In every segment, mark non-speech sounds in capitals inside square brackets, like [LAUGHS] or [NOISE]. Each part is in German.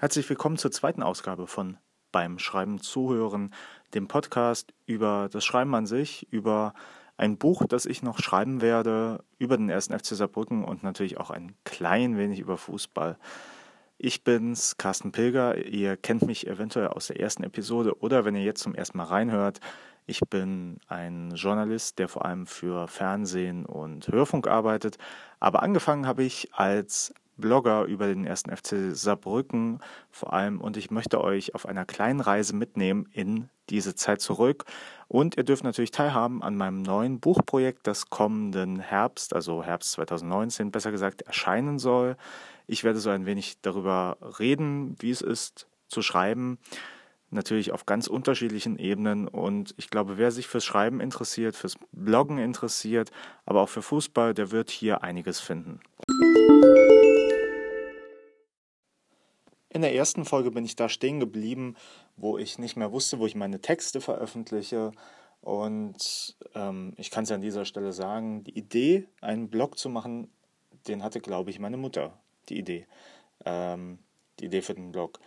Herzlich willkommen zur zweiten Ausgabe von Beim Schreiben zuhören, dem Podcast über das Schreiben an sich, über ein Buch, das ich noch schreiben werde, über den ersten FC Saarbrücken und natürlich auch ein klein wenig über Fußball. Ich bin's, Carsten Pilger. Ihr kennt mich eventuell aus der ersten Episode oder wenn ihr jetzt zum ersten Mal reinhört, ich bin ein Journalist, der vor allem für Fernsehen und Hörfunk arbeitet. Aber angefangen habe ich als Blogger über den ersten FC Saarbrücken vor allem und ich möchte euch auf einer kleinen Reise mitnehmen in diese Zeit zurück und ihr dürft natürlich teilhaben an meinem neuen Buchprojekt, das kommenden Herbst, also Herbst 2019 besser gesagt, erscheinen soll. Ich werde so ein wenig darüber reden, wie es ist zu schreiben, natürlich auf ganz unterschiedlichen Ebenen und ich glaube, wer sich fürs Schreiben interessiert, fürs Bloggen interessiert, aber auch für Fußball, der wird hier einiges finden. In der ersten Folge bin ich da stehen geblieben, wo ich nicht mehr wusste, wo ich meine Texte veröffentliche. Und ähm, ich kann es an dieser Stelle sagen, die Idee, einen Blog zu machen, den hatte, glaube ich, meine Mutter, die Idee. Ähm, die Idee für den Blog.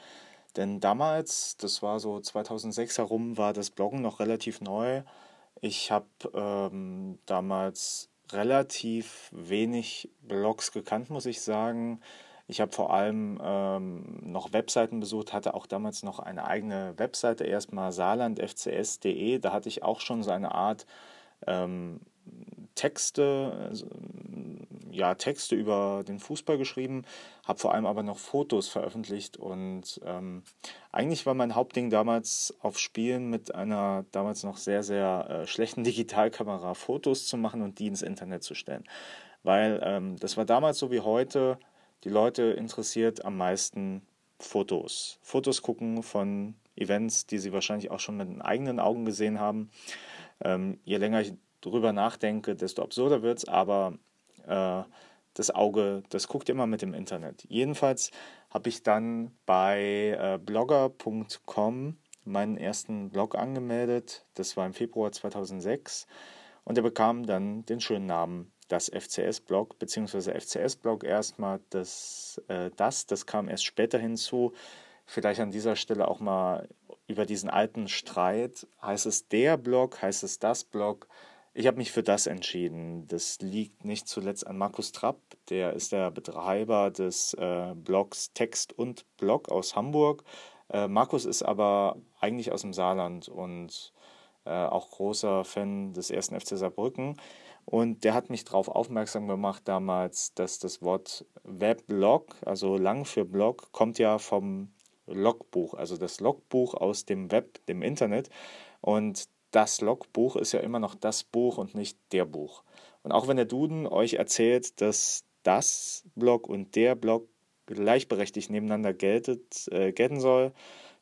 Denn damals, das war so 2006 herum, war das Bloggen noch relativ neu. Ich habe ähm, damals relativ wenig Blogs gekannt, muss ich sagen. Ich habe vor allem ähm, noch Webseiten besucht, hatte auch damals noch eine eigene Webseite, erstmal saarlandfcs.de. Da hatte ich auch schon so eine Art ähm, Texte, also, ja, Texte über den Fußball geschrieben, habe vor allem aber noch Fotos veröffentlicht und ähm, eigentlich war mein Hauptding damals auf Spielen mit einer damals noch sehr, sehr äh, schlechten [LAUGHS] Digitalkamera Fotos zu machen und die ins Internet zu stellen. Weil ähm, das war damals so wie heute, die Leute interessiert am meisten Fotos. Fotos gucken von Events, die sie wahrscheinlich auch schon mit den eigenen Augen gesehen haben. Ähm, je länger ich darüber nachdenke, desto absurder wird es, aber äh, das Auge, das guckt immer mit dem Internet. Jedenfalls habe ich dann bei äh, blogger.com meinen ersten Blog angemeldet. Das war im Februar 2006 und er bekam dann den schönen Namen das FCS-Blog, beziehungsweise FCS-Blog erstmal, das, äh, das, das kam erst später hinzu. Vielleicht an dieser Stelle auch mal über diesen alten Streit. Heißt es der Blog, heißt es das Blog? Ich habe mich für das entschieden. Das liegt nicht zuletzt an Markus Trapp, der ist der Betreiber des äh, Blogs Text und Blog aus Hamburg. Äh, Markus ist aber eigentlich aus dem Saarland und äh, auch großer Fan des ersten FC Saarbrücken. Und der hat mich darauf aufmerksam gemacht damals, dass das Wort Weblog, also lang für Blog, kommt ja vom Logbuch, also das Logbuch aus dem Web, dem Internet. Und das Logbuch ist ja immer noch das Buch und nicht der Buch. Und auch wenn der Duden euch erzählt, dass das Blog und der Blog gleichberechtigt nebeneinander geltet, äh, gelten soll,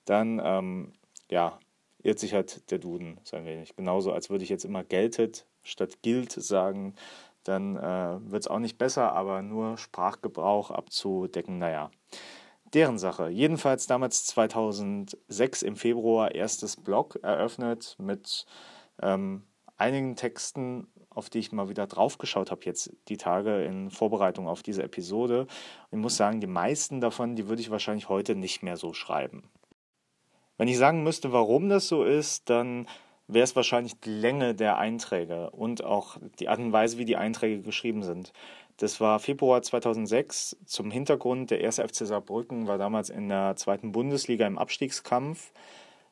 dann ähm, ja, irrt sich halt der Duden so ein wenig. Genauso, als würde ich jetzt immer geltet statt gilt sagen, dann äh, wird es auch nicht besser, aber nur Sprachgebrauch abzudecken, naja, deren Sache. Jedenfalls damals 2006 im Februar erstes Blog eröffnet mit ähm, einigen Texten, auf die ich mal wieder draufgeschaut habe jetzt die Tage in Vorbereitung auf diese Episode. Ich muss sagen, die meisten davon, die würde ich wahrscheinlich heute nicht mehr so schreiben. Wenn ich sagen müsste, warum das so ist, dann wäre es wahrscheinlich die Länge der Einträge und auch die Art und Weise, wie die Einträge geschrieben sind. Das war Februar 2006. Zum Hintergrund, der 1. FC Saarbrücken war damals in der zweiten Bundesliga im Abstiegskampf.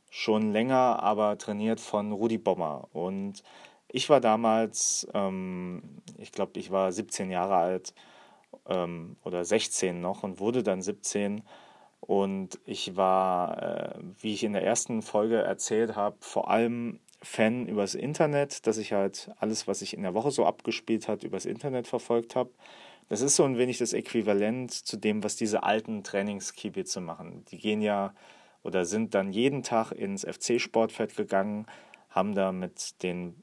Schon länger, aber trainiert von Rudi Bommer. Und ich war damals, ähm, ich glaube, ich war 17 Jahre alt ähm, oder 16 noch und wurde dann 17. Und ich war, äh, wie ich in der ersten Folge erzählt habe, vor allem Fan übers Internet, dass ich halt alles, was sich in der Woche so abgespielt hat, übers Internet verfolgt habe. Das ist so ein wenig das Äquivalent zu dem, was diese alten Trainingskiebitze machen. Die gehen ja oder sind dann jeden Tag ins FC-Sportfeld gegangen, haben da mit den,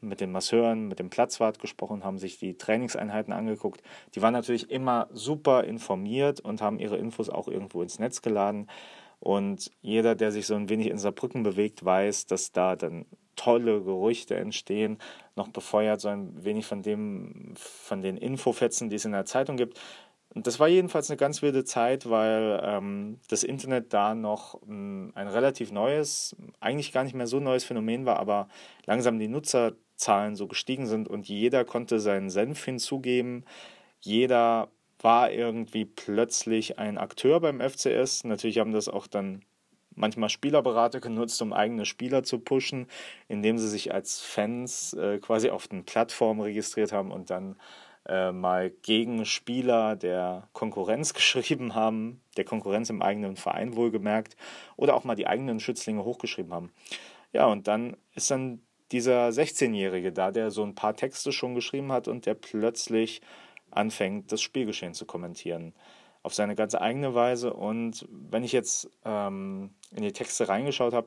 mit den Masseuren, mit dem Platzwart gesprochen, haben sich die Trainingseinheiten angeguckt. Die waren natürlich immer super informiert und haben ihre Infos auch irgendwo ins Netz geladen. Und jeder, der sich so ein wenig in Saarbrücken bewegt, weiß, dass da dann tolle Gerüchte entstehen, noch befeuert so ein wenig von dem, von den Infofetzen, die es in der Zeitung gibt. Und das war jedenfalls eine ganz wilde Zeit, weil ähm, das Internet da noch ähm, ein relativ neues, eigentlich gar nicht mehr so neues Phänomen war, aber langsam die Nutzerzahlen so gestiegen sind und jeder konnte seinen Senf hinzugeben. Jeder war irgendwie plötzlich ein Akteur beim FCS. Natürlich haben das auch dann manchmal Spielerberater genutzt, um eigene Spieler zu pushen, indem sie sich als Fans äh, quasi auf den Plattformen registriert haben und dann äh, mal gegen Spieler der Konkurrenz [LAUGHS] geschrieben haben, der Konkurrenz im eigenen Verein wohlgemerkt, oder auch mal die eigenen Schützlinge hochgeschrieben haben. Ja, und dann ist dann dieser 16-Jährige da, der so ein paar Texte schon geschrieben hat und der plötzlich anfängt, das Spielgeschehen zu kommentieren auf seine ganz eigene Weise. Und wenn ich jetzt ähm, in die Texte reingeschaut habe,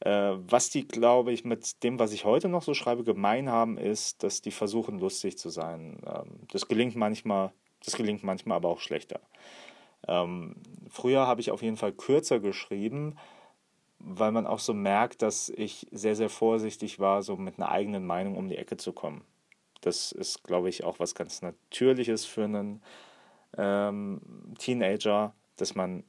äh, was die, glaube ich, mit dem, was ich heute noch so schreibe, gemein haben, ist, dass die versuchen, lustig zu sein. Ähm, das gelingt manchmal, das gelingt manchmal aber auch schlechter. Ähm, früher habe ich auf jeden Fall kürzer geschrieben, weil man auch so merkt, dass ich sehr, sehr vorsichtig war, so mit einer eigenen Meinung um die Ecke zu kommen. Das ist, glaube ich, auch was ganz Natürliches für einen ähm, Teenager, dass man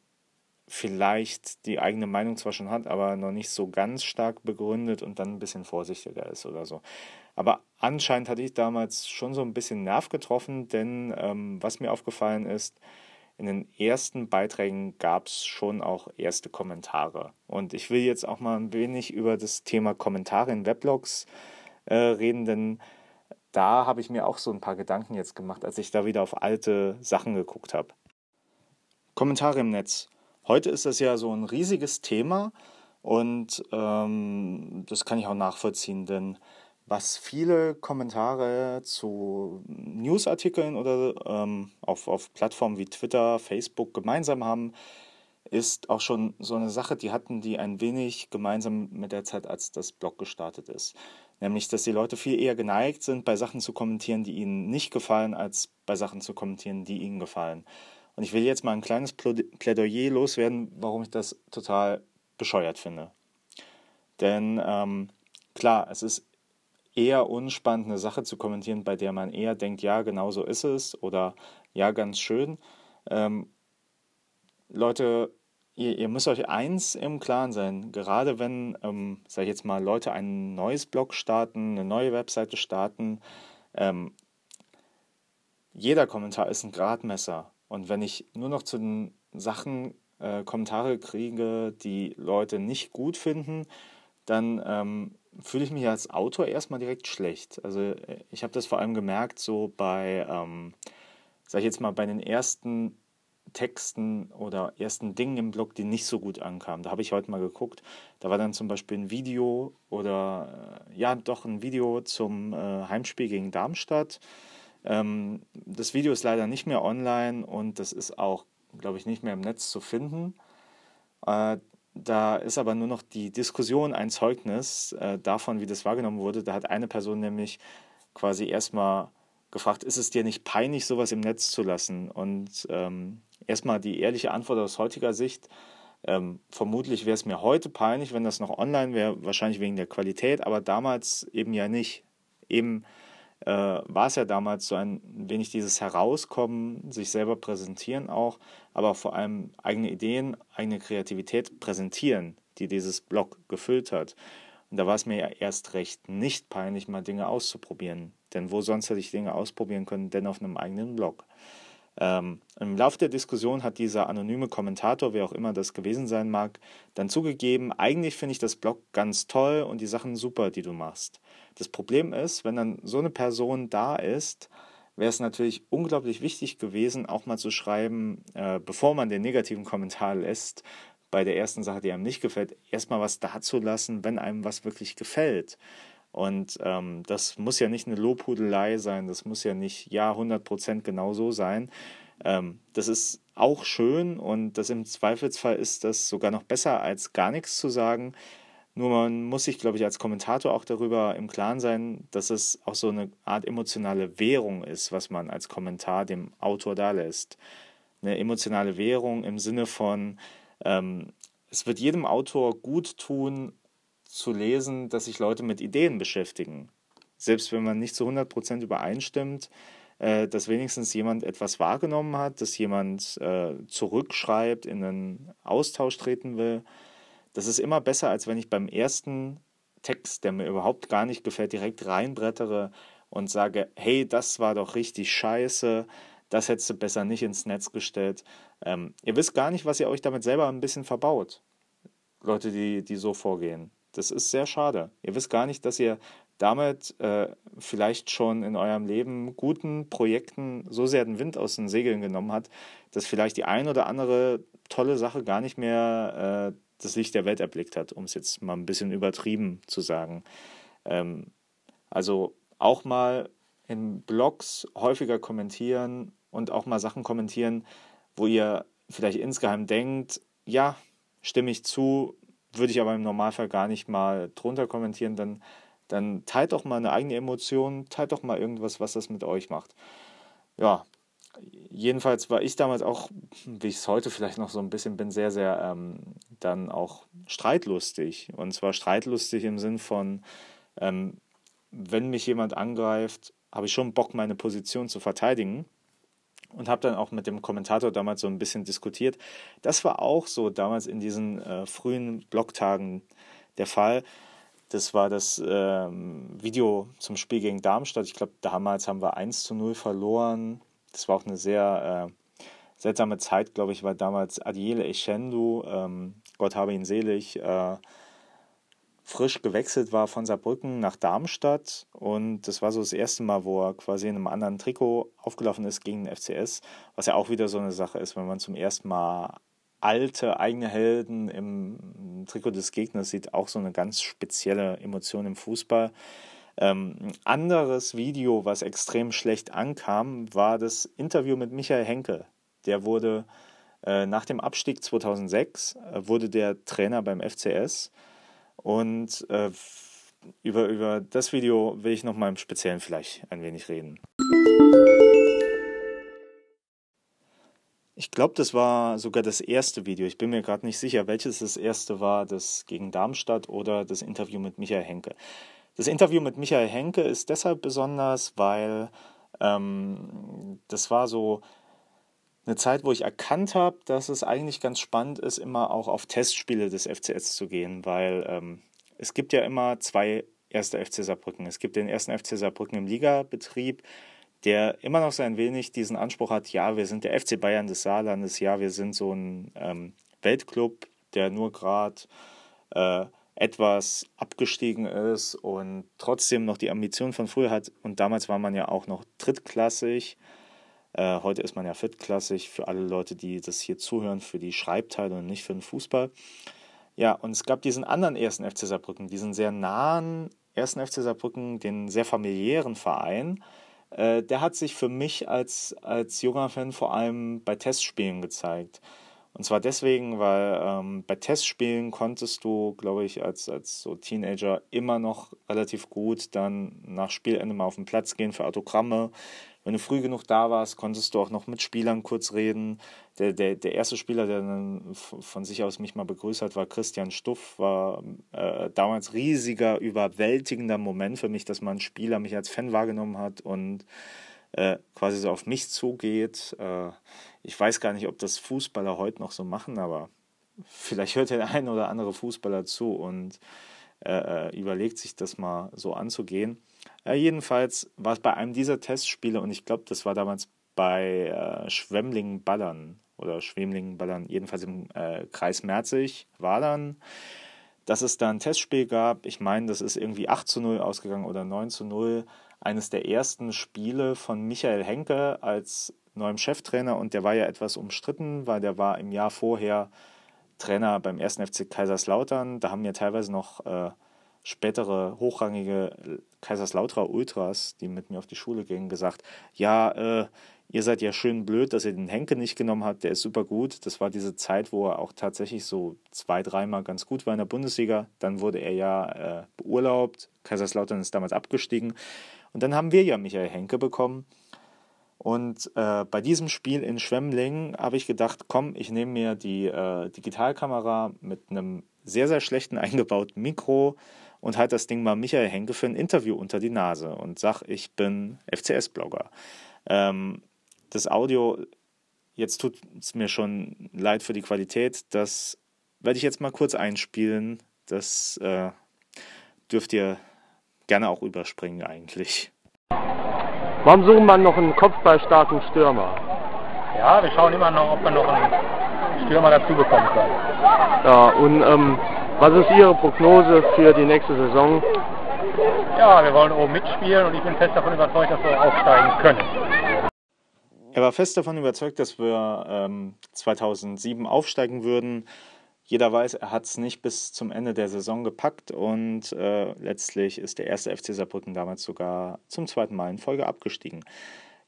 vielleicht die eigene Meinung zwar schon hat, aber noch nicht so ganz stark begründet und dann ein bisschen vorsichtiger ist oder so. Aber anscheinend hatte ich damals schon so ein bisschen Nerv getroffen, denn ähm, was mir aufgefallen ist, in den ersten Beiträgen gab es schon auch erste Kommentare. Und ich will jetzt auch mal ein wenig über das Thema Kommentare in Weblogs äh, reden, denn da habe ich mir auch so ein paar Gedanken jetzt gemacht, als ich da wieder auf alte Sachen geguckt habe. Kommentare im Netz. Heute ist das ja so ein riesiges Thema und ähm, das kann ich auch nachvollziehen, denn was viele Kommentare zu Newsartikeln oder ähm, auf, auf Plattformen wie Twitter, Facebook gemeinsam haben, ist auch schon so eine Sache, die hatten die ein wenig gemeinsam mit der Zeit, als das Blog gestartet ist. Nämlich, dass die Leute viel eher geneigt sind, bei Sachen zu kommentieren, die ihnen nicht gefallen, als bei Sachen zu kommentieren, die ihnen gefallen. Und ich will jetzt mal ein kleines Plädoyer loswerden, warum ich das total bescheuert finde. Denn ähm, klar, es ist eher unspannend, eine Sache zu kommentieren, bei der man eher denkt, ja, genau so ist es oder ja, ganz schön. Ähm, Leute ihr, ihr müsst euch eins im Klaren sein, gerade wenn, ähm, sag ich jetzt mal, Leute ein neues Blog starten, eine neue Webseite starten, ähm, jeder Kommentar ist ein Gradmesser. Und wenn ich nur noch zu den Sachen äh, Kommentare kriege, die Leute nicht gut finden, dann ähm, fühle ich mich als Autor erstmal direkt schlecht. Also äh, ich habe das vor allem gemerkt, so bei, ähm, sag ich jetzt mal, bei den ersten Texten oder ersten Dingen im Blog, die nicht so gut ankamen. Da habe ich heute mal geguckt. Da war dann zum Beispiel ein Video oder äh, ja, doch ein Video zum äh, Heimspiel gegen Darmstadt. Ähm, das Video ist leider nicht mehr online und das ist auch, glaube ich, nicht mehr im Netz zu finden. Äh, da ist aber nur noch die Diskussion ein Zeugnis äh, davon, wie das wahrgenommen wurde. Da hat eine Person nämlich quasi erstmal gefragt, ist es dir nicht peinlich, sowas im Netz zu lassen? Und ähm, erstmal die ehrliche Antwort aus heutiger Sicht. Ähm, vermutlich wäre es mir heute peinlich, wenn das noch online wäre, wahrscheinlich wegen der Qualität, aber damals eben ja nicht. Eben äh, war es ja damals so ein wenig dieses Herauskommen, sich selber präsentieren auch, aber vor allem eigene Ideen, eigene Kreativität präsentieren, die dieses Blog gefüllt hat. Und da war es mir ja erst recht nicht peinlich, mal Dinge auszuprobieren. Denn wo sonst hätte ich Dinge ausprobieren können, denn auf einem eigenen Blog. Ähm, Im Laufe der Diskussion hat dieser anonyme Kommentator, wer auch immer das gewesen sein mag, dann zugegeben, eigentlich finde ich das Blog ganz toll und die Sachen super, die du machst. Das Problem ist, wenn dann so eine Person da ist, wäre es natürlich unglaublich wichtig gewesen, auch mal zu schreiben, äh, bevor man den negativen Kommentar lässt, bei der ersten Sache, die einem nicht gefällt, erstmal was dazulassen, wenn einem was wirklich gefällt. Und ähm, das muss ja nicht eine Lobhudelei sein, das muss ja nicht, ja, 100% genau so sein. Ähm, das ist auch schön und das im Zweifelsfall ist das sogar noch besser, als gar nichts zu sagen. Nur man muss sich, glaube ich, als Kommentator auch darüber im Klaren sein, dass es auch so eine Art emotionale Währung ist, was man als Kommentar dem Autor da lässt. Eine emotionale Währung im Sinne von, ähm, es wird jedem Autor gut tun, zu lesen, dass sich Leute mit Ideen beschäftigen. Selbst wenn man nicht zu 100% übereinstimmt, äh, dass wenigstens jemand etwas wahrgenommen hat, dass jemand äh, zurückschreibt, in einen Austausch treten will. Das ist immer besser, als wenn ich beim ersten Text, der mir überhaupt gar nicht gefällt, direkt reinbrettere und sage, hey, das war doch richtig scheiße, das hättest du besser nicht ins Netz gestellt. Ähm, ihr wisst gar nicht, was ihr euch damit selber ein bisschen verbaut. Leute, die, die so vorgehen. Das ist sehr schade. Ihr wisst gar nicht, dass ihr damit äh, vielleicht schon in eurem Leben guten Projekten so sehr den Wind aus den Segeln genommen hat, dass vielleicht die ein oder andere tolle Sache gar nicht mehr äh, das Licht der Welt erblickt hat, um es jetzt mal ein bisschen übertrieben zu sagen. Ähm, also auch mal in Blogs häufiger kommentieren und auch mal Sachen kommentieren, wo ihr vielleicht insgeheim denkt, ja, stimme ich zu, würde ich aber im Normalfall gar nicht mal drunter kommentieren, dann, dann teilt doch mal eine eigene Emotion, teilt doch mal irgendwas, was das mit euch macht. Ja, jedenfalls war ich damals auch, wie ich es heute vielleicht noch so ein bisschen bin, sehr, sehr ähm, dann auch streitlustig. Und zwar streitlustig im Sinn von, ähm, wenn mich jemand angreift, habe ich schon Bock, meine Position zu verteidigen und habe dann auch mit dem Kommentator damals so ein bisschen diskutiert. Das war auch so damals in diesen äh, frühen Blogtagen der Fall. Das war das ähm, Video zum Spiel gegen Darmstadt. Ich glaube, damals haben wir 1 zu 0 verloren. Das war auch eine sehr äh, seltsame Zeit, glaube ich, weil damals Adiele Echendu, ähm, Gott habe ihn selig, äh, frisch gewechselt war von Saarbrücken nach Darmstadt und das war so das erste Mal, wo er quasi in einem anderen Trikot aufgelaufen ist gegen den FCS, was ja auch wieder so eine Sache ist, wenn man zum ersten Mal alte eigene Helden im Trikot des Gegners sieht, auch so eine ganz spezielle Emotion im Fußball. Ähm, ein anderes Video, was extrem schlecht ankam, war das Interview mit Michael Henke. Der wurde äh, nach dem Abstieg 2006 äh, wurde der Trainer beim FCS und äh, über, über das Video will ich nochmal im Speziellen vielleicht ein wenig reden. Ich glaube, das war sogar das erste Video. Ich bin mir gerade nicht sicher, welches das erste war, das gegen Darmstadt oder das Interview mit Michael Henke. Das Interview mit Michael Henke ist deshalb besonders, weil ähm, das war so eine Zeit, wo ich erkannt habe, dass es eigentlich ganz spannend ist, immer auch auf Testspiele des FCS zu gehen, weil ähm, es gibt ja immer zwei erste FC Saarbrücken. Es gibt den ersten FC Saarbrücken im Ligabetrieb, der immer noch so ein wenig diesen Anspruch hat, ja, wir sind der FC Bayern des Saarlandes, ja, wir sind so ein ähm, Weltclub, der nur gerade äh, etwas abgestiegen ist und trotzdem noch die Ambition von früher hat. Und damals war man ja auch noch drittklassig äh, heute ist man ja viertklassig für alle Leute, die das hier zuhören, für die Schreibteile und nicht für den Fußball. Ja, und es gab diesen anderen ersten FC Saarbrücken, diesen sehr nahen ersten FC Saarbrücken, den sehr familiären Verein. Äh, der hat sich für mich als, als junger Fan vor allem bei Testspielen gezeigt. Und zwar deswegen, weil ähm, bei Testspielen konntest du, glaube ich, als, als so Teenager immer noch relativ gut dann nach Spielende mal auf den Platz gehen für Autogramme. Wenn du früh genug da warst, konntest du auch noch mit Spielern kurz reden. Der, der, der erste Spieler, der dann von sich aus mich mal begrüßt hat, war Christian Stuff. War äh, damals riesiger, überwältigender Moment für mich, dass man Spieler mich als Fan wahrgenommen hat und äh, quasi so auf mich zugeht. Äh, ich weiß gar nicht, ob das Fußballer heute noch so machen, aber vielleicht hört der ein oder andere Fußballer zu und äh, äh, überlegt sich das mal so anzugehen. Äh, jedenfalls war es bei einem dieser Testspiele und ich glaube, das war damals bei äh, Schwemmlingen-Ballern oder Schwemlingen-Ballern, jedenfalls im äh, Kreis Merzig, war dann, dass es da ein Testspiel gab. Ich meine, das ist irgendwie 8 zu 0 ausgegangen oder 9 zu 0 eines der ersten Spiele von Michael Henke als neuem Cheftrainer und der war ja etwas umstritten, weil der war im Jahr vorher Trainer beim 1. FC Kaiserslautern. Da haben ja teilweise noch äh, spätere hochrangige Kaiserslauterer Ultras, die mit mir auf die Schule gingen, gesagt, ja, äh, ihr seid ja schön blöd, dass ihr den Henke nicht genommen habt, der ist super gut. Das war diese Zeit, wo er auch tatsächlich so zwei, dreimal ganz gut war in der Bundesliga. Dann wurde er ja äh, beurlaubt. Kaiserslautern ist damals abgestiegen. Und dann haben wir ja Michael Henke bekommen. Und äh, bei diesem Spiel in Schwemmling habe ich gedacht, komm, ich nehme mir die äh, Digitalkamera mit einem sehr, sehr schlechten [LAUGHS] eingebauten Mikro und halte das Ding mal Michael Henke für ein Interview unter die Nase und sag, ich bin FCS-Blogger. Ähm, das Audio, jetzt tut es mir schon leid für die Qualität, das werde ich jetzt mal kurz einspielen. Das äh, dürft ihr gerne auch überspringen eigentlich. Warum suchen wir noch einen kopfballstarken Stürmer? Ja, wir schauen immer noch, ob wir noch einen Stürmer dazu bekommen können. Ja, und ähm, was ist Ihre Prognose für die nächste Saison? Ja, wir wollen oben mitspielen und ich bin fest davon überzeugt, dass wir aufsteigen können. Er war fest davon überzeugt, dass wir ähm, 2007 aufsteigen würden. Jeder weiß, er hat es nicht bis zum Ende der Saison gepackt und äh, letztlich ist der erste FC Saarbrücken damals sogar zum zweiten Mal in Folge abgestiegen.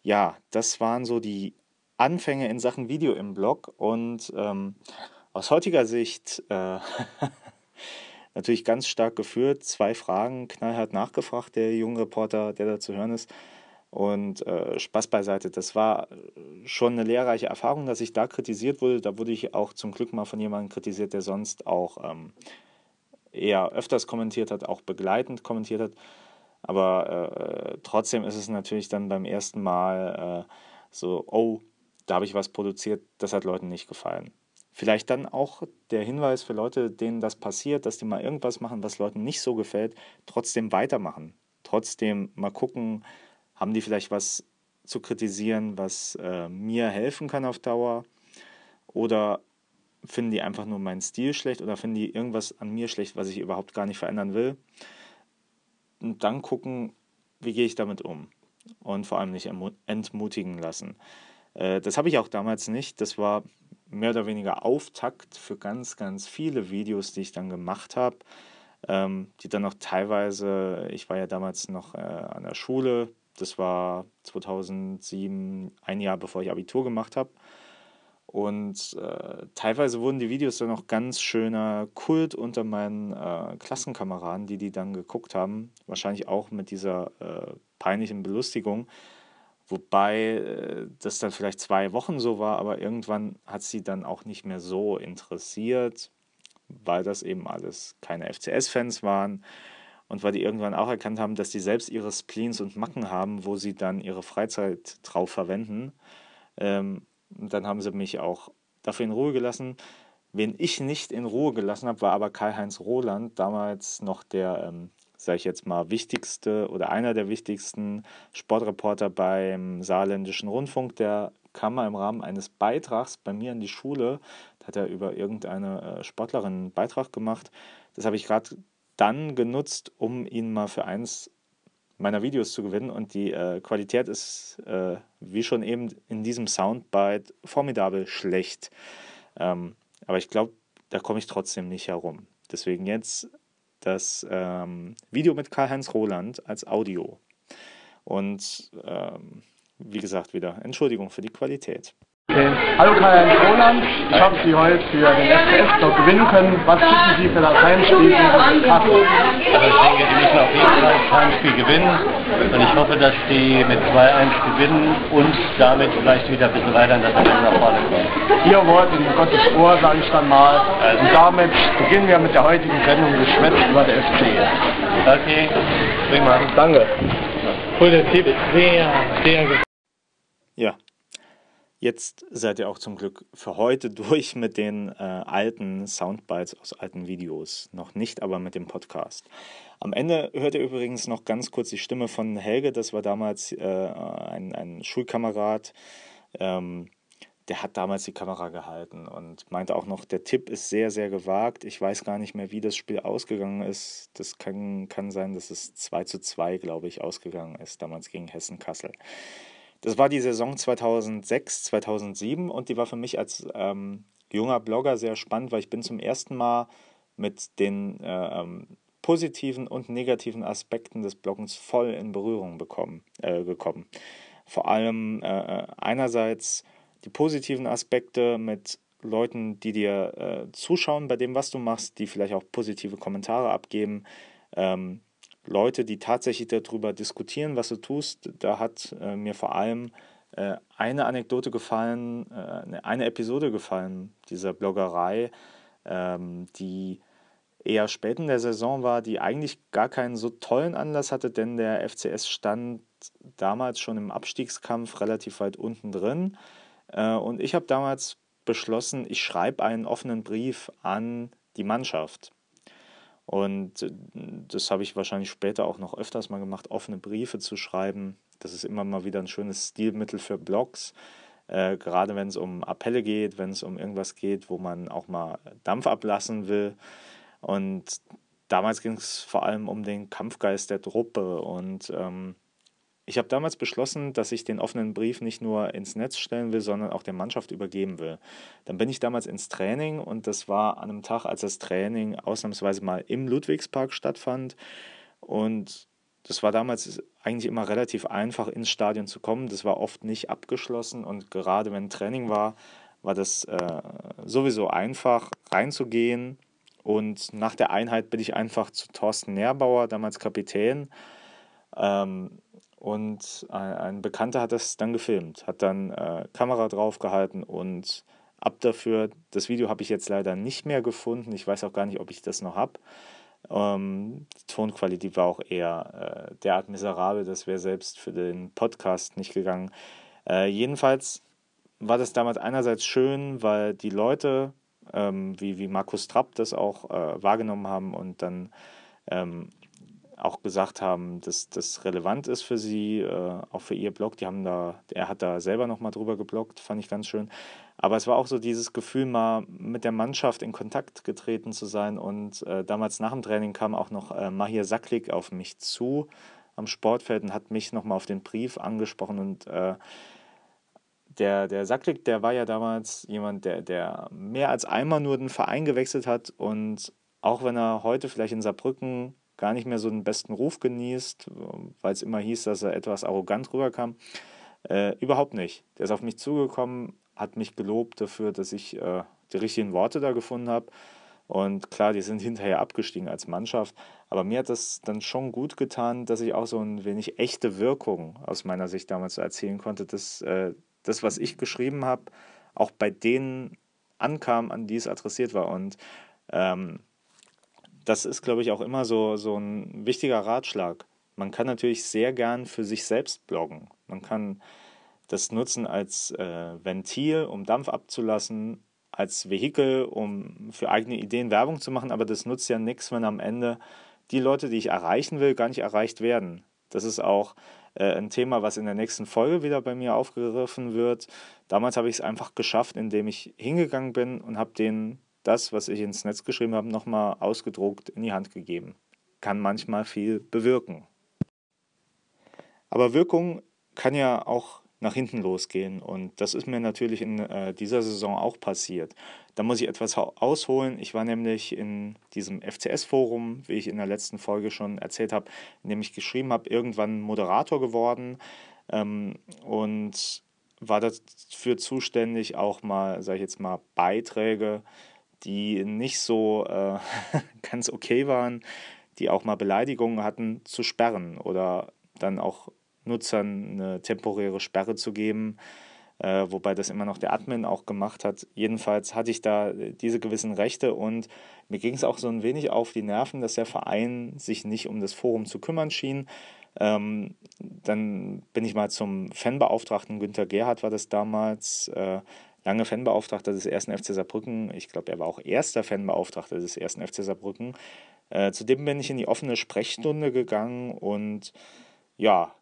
Ja, das waren so die Anfänge in Sachen Video im Blog und ähm, aus heutiger Sicht äh, [LAUGHS] natürlich ganz stark geführt. Zwei Fragen knallhart nachgefragt, der junge Reporter, der da zu hören ist. Und äh, Spaß beiseite, das war schon eine lehrreiche Erfahrung, dass ich da kritisiert wurde. Da wurde ich auch zum Glück mal von jemandem kritisiert, der sonst auch ähm, eher öfters kommentiert hat, auch begleitend kommentiert hat. Aber äh, trotzdem ist es natürlich dann beim ersten Mal äh, so, oh, da habe ich was produziert, das hat Leuten nicht gefallen. Vielleicht dann auch der Hinweis für Leute, denen das passiert, dass die mal irgendwas machen, was Leuten nicht so gefällt, trotzdem weitermachen. Trotzdem mal gucken, haben die vielleicht was zu kritisieren, was äh, mir helfen kann auf Dauer? Oder finden die einfach nur meinen Stil schlecht oder finden die irgendwas an mir schlecht, was ich überhaupt gar nicht verändern will? Und dann gucken, wie gehe ich damit um? Und vor allem nicht entmutigen lassen. Äh, das habe ich auch damals nicht. Das war mehr oder weniger Auftakt für ganz, ganz viele Videos, die ich dann gemacht habe. Ähm, die dann auch teilweise, ich war ja damals noch äh, an der Schule, das war 2007, ein Jahr bevor ich Abitur gemacht habe. Und äh, teilweise wurden die Videos dann auch ganz schöner Kult unter meinen äh, Klassenkameraden, die die dann geguckt haben. Wahrscheinlich auch mit dieser äh, peinlichen Belustigung. Wobei äh, das dann vielleicht zwei Wochen so war, aber irgendwann hat sie dann auch nicht mehr so interessiert, weil das eben alles keine FCS-Fans waren und weil die irgendwann auch erkannt haben, dass die selbst ihre Spleens und Macken haben, wo sie dann ihre Freizeit drauf verwenden. Ähm, dann haben sie mich auch dafür in Ruhe gelassen. Wen ich nicht in Ruhe gelassen habe, war aber Karl-Heinz Roland, damals noch der, ähm, sage ich jetzt mal, wichtigste oder einer der wichtigsten Sportreporter beim Saarländischen Rundfunk. Der kam mal im Rahmen eines Beitrags bei mir in die Schule. Da hat er über irgendeine äh, Sportlerin einen Beitrag gemacht. Das habe ich gerade dann genutzt, um ihn mal für eins meiner Videos zu gewinnen. Und die äh, Qualität ist, äh, wie schon eben in diesem Soundbite, formidabel schlecht. Ähm, aber ich glaube, da komme ich trotzdem nicht herum. Deswegen jetzt das ähm, Video mit Karl-Heinz Roland als Audio. Und ähm, wie gesagt, wieder Entschuldigung für die Qualität. Okay. Hallo Karl-Heinz Roland, ich habe Sie heute für den FPS-Block gewinnen können. Was tippen Sie für das Heimspiel gegen Kassel? Also ich denke, die müssen auf jeden Fall das Heimspiel gewinnen und ich hoffe, dass die mit 2-1 gewinnen und damit vielleicht wieder ein bisschen weiter in der Tabelle nach vorne kommen. Ihr Wort in Gottes Ohr, sage ich dann mal. Also. Und damit beginnen wir mit der heutigen Sendung Geschwätz über der FC. Okay, prima. Danke. Cooler Tipp, sehr, sehr gut. Ja, Jetzt seid ihr auch zum Glück für heute [LAUGHS] durch mit den äh, alten Soundbites aus alten Videos. Noch nicht, aber mit dem Podcast. Am Ende hört ihr übrigens noch ganz kurz die Stimme von Helge. Das war damals äh, ein, ein Schulkamerad. Ähm, der hat damals die Kamera gehalten und meinte auch noch, der Tipp ist sehr, sehr gewagt. Ich weiß gar nicht mehr, wie das Spiel ausgegangen ist. Das kann, kann sein, dass es 2 zu 2, glaube ich, ausgegangen ist, damals gegen Hessen-Kassel. Das war die Saison 2006, 2007 und die war für mich als ähm, junger Blogger sehr spannend, weil ich bin zum ersten Mal mit den äh, ähm, positiven und negativen Aspekten des Bloggens voll in Berührung bekommen, äh, gekommen. Vor allem äh, äh einerseits die positiven Aspekte mit Leuten, die dir äh, zuschauen bei dem, was du machst, die vielleicht auch positive Kommentare abgeben. Ähm, Leute, die tatsächlich darüber diskutieren, was du tust. Da hat äh, mir vor allem äh, eine Anekdote gefallen, äh, eine Episode gefallen dieser Bloggerei, ähm, die eher spät in der Saison war, die eigentlich gar keinen so tollen Anlass hatte, denn der FCS stand damals schon im Abstiegskampf relativ weit unten drin. Äh, und ich habe damals beschlossen, ich schreibe einen offenen Brief an die Mannschaft. Und äh, das habe ich wahrscheinlich später auch noch öfters mal gemacht, offene Briefe zu schreiben. Das ist immer mal wieder ein schönes Stilmittel für Blogs. Äh, gerade wenn es um Appelle geht, wenn es um irgendwas geht, wo man auch mal Dampf ablassen will. Und damals ging es vor allem um den Kampfgeist der Truppe. Und ähm, ich habe damals beschlossen, dass ich den offenen Brief nicht nur ins Netz stellen will, sondern auch der Mannschaft übergeben will. Dann bin ich damals ins Training und das war an einem Tag, als das Training ausnahmsweise mal im Ludwigspark stattfand. Und das war damals eigentlich immer relativ einfach, ins Stadion zu kommen. Das war oft nicht abgeschlossen und gerade wenn Training war, war das äh, sowieso einfach reinzugehen. Und nach der Einheit bin ich einfach zu Thorsten Nährbauer, damals Kapitän. Ähm, und ein, Bekannter hat das dann gefilmt, hat dann äh, Kamera draufgehalten und ab dafür, das Video habe ich jetzt leider nicht mehr gefunden. Ich weiß auch gar nicht, ob ich das noch habe. Ähm, die Tonqualität war auch eher äh, derart miserabel, das wäre selbst für den Podcast nicht gegangen. Äh, jedenfalls war das damals einerseits schön, weil die Leute, ähm, wie, wie Markus Trapp das auch äh, wahrgenommen haben und dann ähm, auch gesagt haben, dass das relevant ist für sie, äh, auch für ihr Blog. Die haben da, er hat da selber nochmal drüber gebloggt, fand ich ganz schön. Aber es war auch so dieses Gefühl, mal mit der Mannschaft in Kontakt getreten zu sein. Und äh, damals nach dem Training kam auch noch äh, Mahir Saklik auf mich zu am Sportfeld und hat mich nochmal auf den Brief angesprochen. Und äh, der, der Saklik, der war ja damals jemand, der, der mehr als einmal nur den Verein gewechselt hat. Und auch wenn er heute vielleicht in Saarbrücken gar nicht mehr so den besten Ruf genießt, weil es immer hieß, dass er etwas arrogant rüberkam. Äh, überhaupt nicht. Der ist auf mich zugekommen, hat mich gelobt dafür, dass ich äh, die richtigen Worte da gefunden habe. Und klar, die sind [LAUGHS] hinterher abgestiegen als Mannschaft. Aber mir hat das dann schon gut getan, dass ich auch so ein wenig echte Wirkung aus meiner Sicht damals erzählen konnte, dass äh, das, was ich geschrieben habe, auch bei denen ankam, an die es adressiert war. Und ähm, das ist, glaube ich, auch immer so, so ein wichtiger Ratschlag. Man kann natürlich sehr gern für sich selbst bloggen. Man kann das nutzen als äh, Ventil, um Dampf abzulassen, als Vehikel, um für eigene Ideen Werbung zu machen, aber das nutzt ja nichts, wenn am Ende die Leute, die ich erreichen will, gar nicht erreicht werden. Das ist auch äh, ein Thema, was in der nächsten Folge wieder bei mir aufgegriffen wird. Damals habe ich es einfach geschafft, indem ich hingegangen bin und habe den das, was ich ins Netz geschrieben habe, nochmal ausgedruckt in die Hand gegeben. Kann manchmal viel bewirken. Aber Wirkung kann ja auch nach hinten losgehen und das ist mir natürlich in äh, dieser Saison auch passiert. Da muss ich etwas ausholen. Ich war nämlich in diesem FCS-Forum, wie ich in der letzten Folge schon erzählt habe, in dem ich geschrieben habe, irgendwann Moderator geworden ähm, und war dafür zuständig, auch mal, sage ich jetzt mal, Beiträge die nicht so äh, [LAUGHS] ganz okay waren, die auch mal Beleidigungen hatten, zu sperren oder dann auch Nutzern eine temporäre Sperre zu geben, äh, wobei das immer noch der Admin auch gemacht hat. Jedenfalls hatte ich da diese gewissen Rechte und mir ging es auch so ein wenig auf die Nerven, dass der Verein sich nicht um das Forum zu kümmern schien. Ähm, dann bin ich mal zum Fanbeauftragten Günter Gerhardt, war das damals, äh, lange Fanbeauftragter des 1. FC Saarbrücken. Ich glaube, er war auch erster Fanbeauftragter des 1. FC Saarbrücken. Äh, zudem bin ich in die offene Sprechstunde gegangen und ja,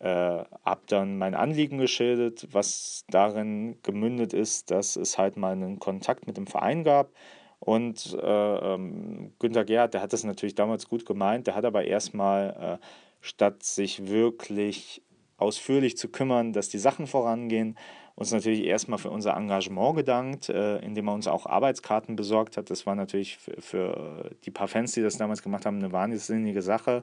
äh, habe dann mein Anliegen geschildert, was darin gemündet ist, dass es halt mal einen Kontakt mit dem Verein gab. Und äh, ähm, Günter Gerhardt, der hat das natürlich damals gut gemeint, der hat aber erstmal, äh, statt sich wirklich ausführlich zu kümmern, dass die Sachen vorangehen, uns natürlich erstmal für unser Engagement gedankt, äh, indem er uns auch Arbeitskarten besorgt hat. Das war natürlich für, die paar Fans, die das damals gemacht haben, eine wahnsinnige Sache.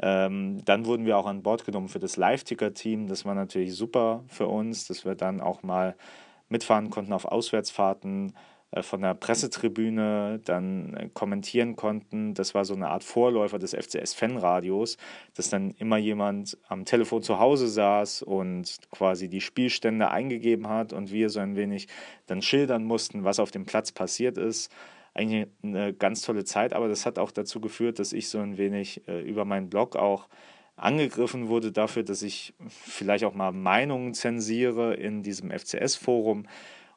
Ähm, dann wurden wir auch an Bord genommen für das Live-Ticker-Team. Das war natürlich super für uns, dass wir dann auch mal mitfahren konnten auf Auswärtsfahrten. Äh, von der Pressetribüne dann äh, kommentieren konnten. Das war so eine Art Vorläufer des FCS-Fanradios, dass dann immer jemand am Telefon zu Hause saß und quasi die Spielstände eingegeben hat und wir so ein wenig dann schildern mussten, was auf dem Platz passiert ist. Eigentlich eine ganz tolle Zeit, aber das hat auch dazu geführt, dass ich so ein wenig äh, über meinen Blog auch angegriffen wurde dafür, dass ich vielleicht auch mal Meinungen zensiere in diesem FCS-Forum.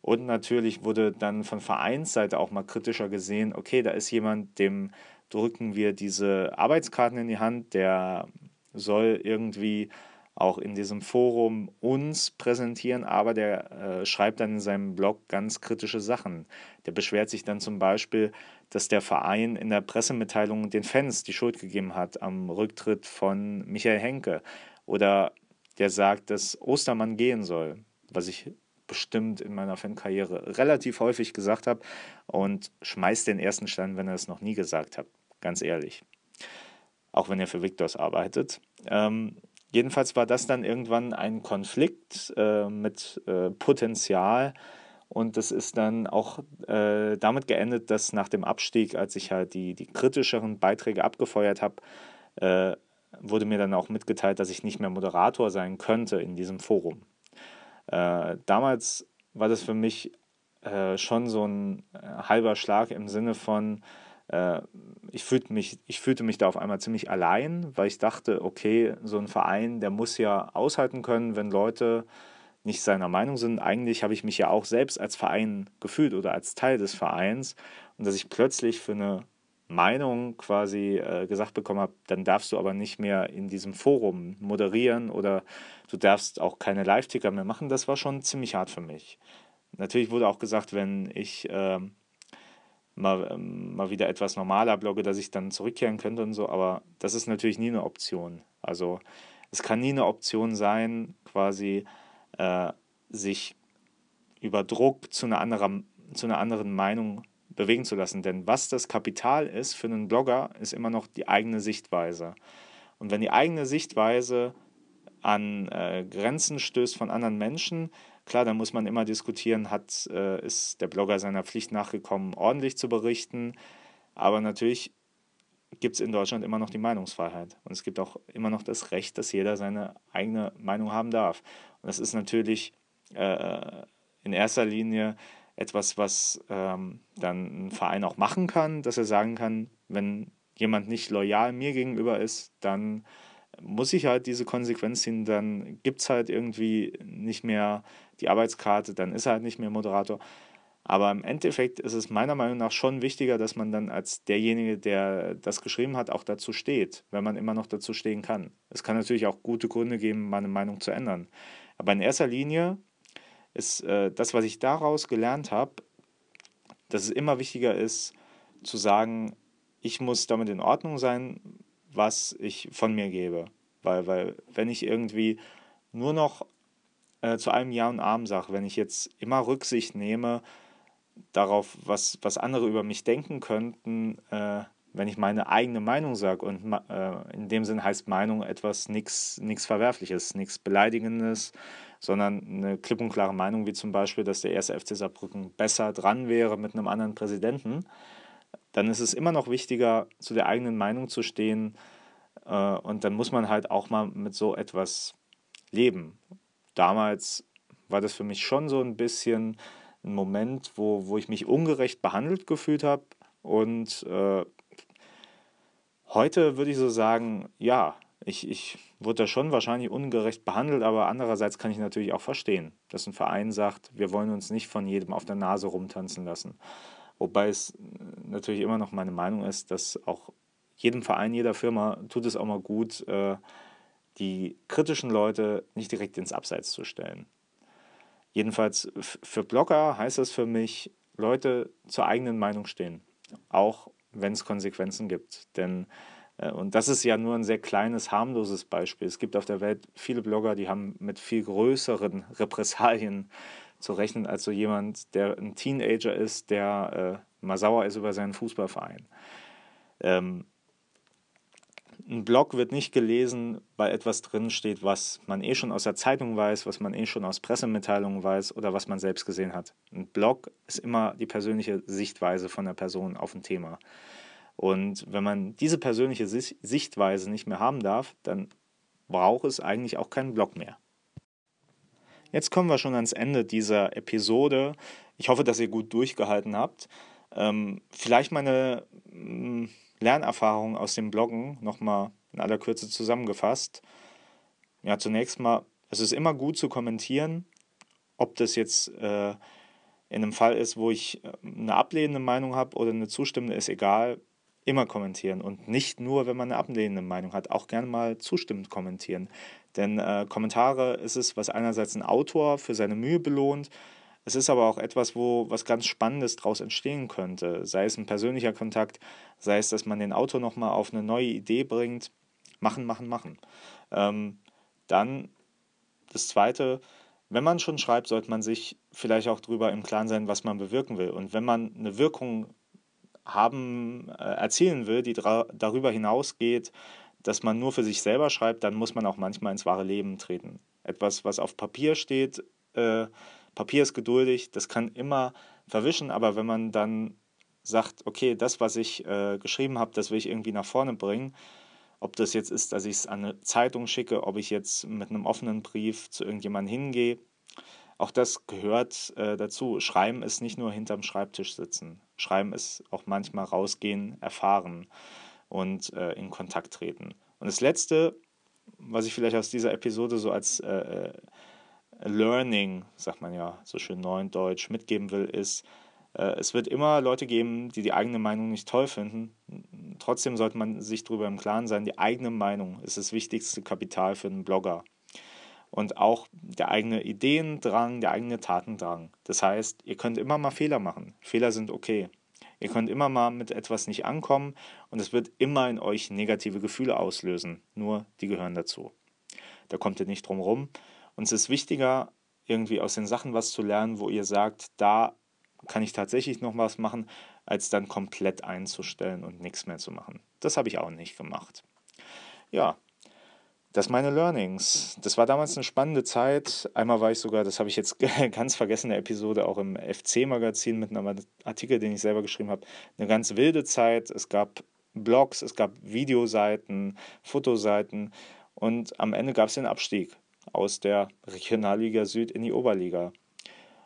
Und natürlich wurde dann von Vereinsseite auch mal kritischer gesehen, okay, da ist jemand, dem drücken wir diese Arbeitskarten in die Hand, der soll irgendwie auch in diesem Forum uns präsentieren, aber der äh, schreibt dann in seinem Blog ganz kritische Sachen. Der beschwert sich dann zum Beispiel, dass der Verein in der Pressemitteilung den Fans die Schuld gegeben hat am Rücktritt von Michael Henke. Oder der sagt, dass Ostermann gehen soll, was ich bestimmt in meiner Fankarriere relativ häufig gesagt habe und schmeißt den ersten Stein, wenn er es noch nie gesagt hat, ganz ehrlich. Auch wenn er für Victors arbeitet. Ähm, Jedenfalls war das dann irgendwann ein Konflikt äh, mit äh, Potenzial und das ist dann auch äh, damit geendet, dass nach dem Abstieg, als ich halt die, die kritischeren Beiträge abgefeuert habe, äh, wurde mir dann auch mitgeteilt, dass ich nicht mehr Moderator sein könnte in diesem Forum. Äh, damals war das für mich äh, schon so ein halber Schlag im Sinne von, äh, ich, fühlte mich, ich fühlte mich da auf einmal ziemlich allein, weil ich dachte, okay, so ein Verein, der muss ja aushalten können, wenn Leute nicht seiner Meinung sind. Eigentlich habe ich mich ja auch selbst als Verein gefühlt oder als Teil des Vereins und dass ich plötzlich für eine Meinung quasi äh, gesagt bekommen habe, dann darfst du aber nicht mehr in diesem Forum moderieren oder du darfst auch keine Live-Ticker mehr machen, das war schon ziemlich hart für mich. Natürlich wurde auch gesagt, wenn ich äh, mal, ähm, mal wieder etwas normaler blogge, dass ich dann zurückkehren könnte und so, aber das ist natürlich nie eine Option. Also es kann nie eine Option sein, quasi äh, sich über Druck zu einer, anderen, zu einer anderen Meinung bewegen zu lassen. Denn was das Kapital ist für einen Blogger, ist immer noch die eigene Sichtweise. Und wenn die eigene Sichtweise an äh, Grenzen stößt von anderen Menschen, Klar, da muss man immer diskutieren, hat, äh, ist der Blogger seiner Pflicht nachgekommen, ordentlich zu berichten. Aber natürlich gibt es in Deutschland immer noch die Meinungsfreiheit. Und es gibt auch immer noch das Recht, dass jeder seine eigene Meinung haben darf. Und das ist natürlich äh, in erster Linie etwas, was ähm, dann ein Verein auch machen kann, dass er sagen kann, wenn jemand nicht loyal mir gegenüber ist, dann muss ich halt diese Konsequenz ziehen, dann gibt es halt irgendwie nicht mehr die Arbeitskarte, dann ist er halt nicht mehr Moderator. Aber im Endeffekt ist es meiner Meinung nach schon wichtiger, dass man dann als derjenige, der das geschrieben hat, auch dazu steht, wenn man immer noch dazu stehen kann. Es kann natürlich auch gute Gründe geben, meine Meinung zu ändern. Aber in erster Linie ist äh, das, was ich daraus gelernt habe, dass es immer wichtiger ist, zu sagen, ich muss damit in Ordnung sein, was ich von mir gebe. Weil, weil wenn ich irgendwie nur noch äh, zu einem Ja und Arm sage, wenn ich jetzt immer Rücksicht nehme darauf, was, was andere über mich denken könnten, äh, wenn ich meine eigene Meinung sage und äh, in dem Sinn heißt Meinung etwas nichts Verwerfliches, nichts Beleidigendes, sondern eine klipp und klare Meinung, wie zum Beispiel, dass der erste FC Saarbrücken besser dran wäre mit einem anderen Präsidenten, dann ist es immer noch wichtiger, zu der eigenen Meinung zu stehen. Äh, und dann muss man halt auch mal mit so etwas leben. Damals war das für mich schon so ein bisschen ein Moment, wo, wo ich mich ungerecht behandelt gefühlt habe. Und äh, heute würde ich so sagen, ja, ich, ich wurde da schon wahrscheinlich ungerecht behandelt, aber andererseits kann ich natürlich auch verstehen, dass ein Verein sagt, wir wollen uns nicht von jedem auf der Nase rumtanzen lassen. Wobei es natürlich immer noch meine Meinung ist, dass auch jedem Verein, jeder Firma tut es auch mal gut, äh, die kritischen Leute nicht direkt ins Abseits zu stellen. Jedenfalls für Blogger heißt das für mich, Leute zur eigenen Meinung stehen, auch wenn es Konsequenzen gibt. Denn, äh, und das ist ja nur ein sehr kleines, harmloses Beispiel. Es gibt auf der Welt viele Blogger, die haben mit viel größeren [LAUGHS] Repressalien zu rechnen als so jemand, der ein Teenager ist, der äh, mal sauer ist über seinen Fußballverein. Ähm, ein Blog wird nicht gelesen, weil etwas drin steht, was man eh schon aus der Zeitung weiß, was man eh schon aus Pressemitteilungen weiß oder was man selbst gesehen hat. Ein Blog ist immer die persönliche Sichtweise von der Person auf ein Thema. Und wenn man diese persönliche Sichtweise nicht mehr haben darf, dann braucht es eigentlich auch keinen Blog mehr. Jetzt kommen wir schon ans Ende dieser Episode. Ich hoffe, dass ihr gut durchgehalten habt. Ähm, vielleicht meine mm, Lernerfahrung aus dem Bloggen nochmal in aller Kürze zusammengefasst. Ja, zunächst mal, es ist immer gut zu kommentieren, ob das jetzt äh, in einem Fall ist, wo ich äh, eine ablehnende Meinung habe oder eine zustimmende, ist egal. Immer kommentieren und nicht nur, wenn man eine ablehnende Meinung hat, auch gerne mal zustimmend kommentieren. Denn äh, Kommentare ist es, was einerseits ein Autor für seine Mühe belohnt, es ist aber auch etwas, wo was ganz Spannendes daraus entstehen könnte. Sei es ein persönlicher Kontakt, sei es, dass man den Autor nochmal auf eine neue Idee bringt. Machen, machen, machen. Ähm, dann das Zweite, wenn man schon schreibt, sollte man sich vielleicht auch darüber im Klaren sein, was man bewirken will. Und wenn man eine Wirkung haben, äh, erzielen will, die darüber hinausgeht, dass man nur für sich selber schreibt, dann muss man auch manchmal ins wahre Leben treten. Etwas, was auf Papier steht, äh, Papier ist geduldig, das kann immer verwischen, aber wenn man dann sagt, okay, das, was ich äh, geschrieben habe, das will ich irgendwie nach vorne bringen, ob das jetzt ist, dass ich es an eine Zeitung schicke, ob ich jetzt mit einem offenen Brief zu irgendjemandem hingehe. Auch das gehört äh, dazu. Schreiben ist nicht nur hinterm Schreibtisch sitzen. Schreiben ist auch manchmal rausgehen, erfahren und äh, in Kontakt treten. Und das Letzte, was ich vielleicht aus dieser Episode so als äh, äh Learning, sagt man ja so schön neudeutsch, mitgeben will, ist, äh, es wird immer Leute geben, die die eigene Meinung nicht toll finden. Trotzdem sollte man sich darüber im Klaren sein, die eigene Meinung ist das wichtigste Kapital für einen Blogger. Und auch der eigene Ideendrang, der eigene Tatendrang. Das heißt, ihr könnt immer mal Fehler machen. Fehler sind okay. Ihr könnt immer mal mit etwas nicht ankommen und es wird immer in euch negative Gefühle auslösen. Nur die gehören dazu. Da kommt ihr nicht drum rum. Und es ist wichtiger, irgendwie aus den Sachen was zu lernen, wo ihr sagt, da kann ich tatsächlich noch was machen, als dann komplett einzustellen und nichts mehr zu machen. Das habe ich auch nicht gemacht. Ja, das meine Learnings. Das war damals eine spannende Zeit. Einmal war ich sogar, das habe ich jetzt [LAUGHS] ganz vergessen, in der Episode auch im FC-Magazin mit einem Artikel, den ich selber geschrieben habe. Eine ganz wilde Zeit. Es gab Blogs, es gab Videoseiten, Fotoseiten und am Ende gab es den Abstieg aus der Regionalliga Süd in die Oberliga.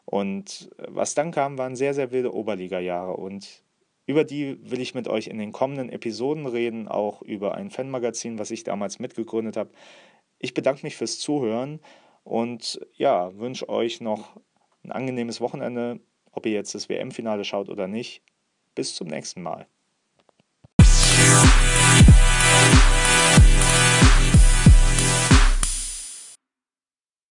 Und was dann kam, waren sehr, sehr wilde Oberliga-Jahre. Und über die will ich mit euch in den kommenden Episoden reden, auch über ein Fanmagazin, was ich damals mitgegründet habe. Ich bedanke mich fürs Zuhören und ja, wünsche euch noch ein angenehmes Wochenende, ob ihr jetzt das WM-Finale schaut oder nicht. Bis zum nächsten Mal.